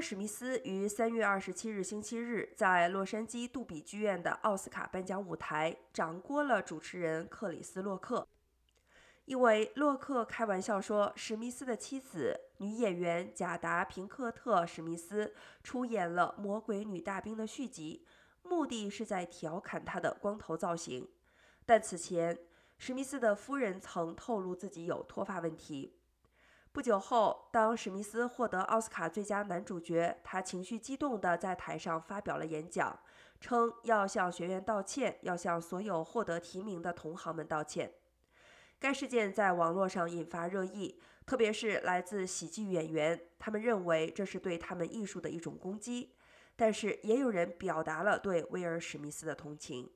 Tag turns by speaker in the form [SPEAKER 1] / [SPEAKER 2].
[SPEAKER 1] 史密斯于三月二十七日星期日在洛杉矶杜比剧院的奥斯卡颁奖舞台掌掴了主持人克里斯·洛克，因为洛克开玩笑说，史密斯的妻子女演员贾达·平克特·史密斯出演了《魔鬼女大兵》的续集，目的是在调侃她的光头造型。但此前，史密斯的夫人曾透露自己有脱发问题。不久后，当史密斯获得奥斯卡最佳男主角，他情绪激动地在台上发表了演讲，称要向学院道歉，要向所有获得提名的同行们道歉。该事件在网络上引发热议，特别是来自喜剧演员，他们认为这是对他们艺术的一种攻击。但是，也有人表达了对威尔·史密斯的同情。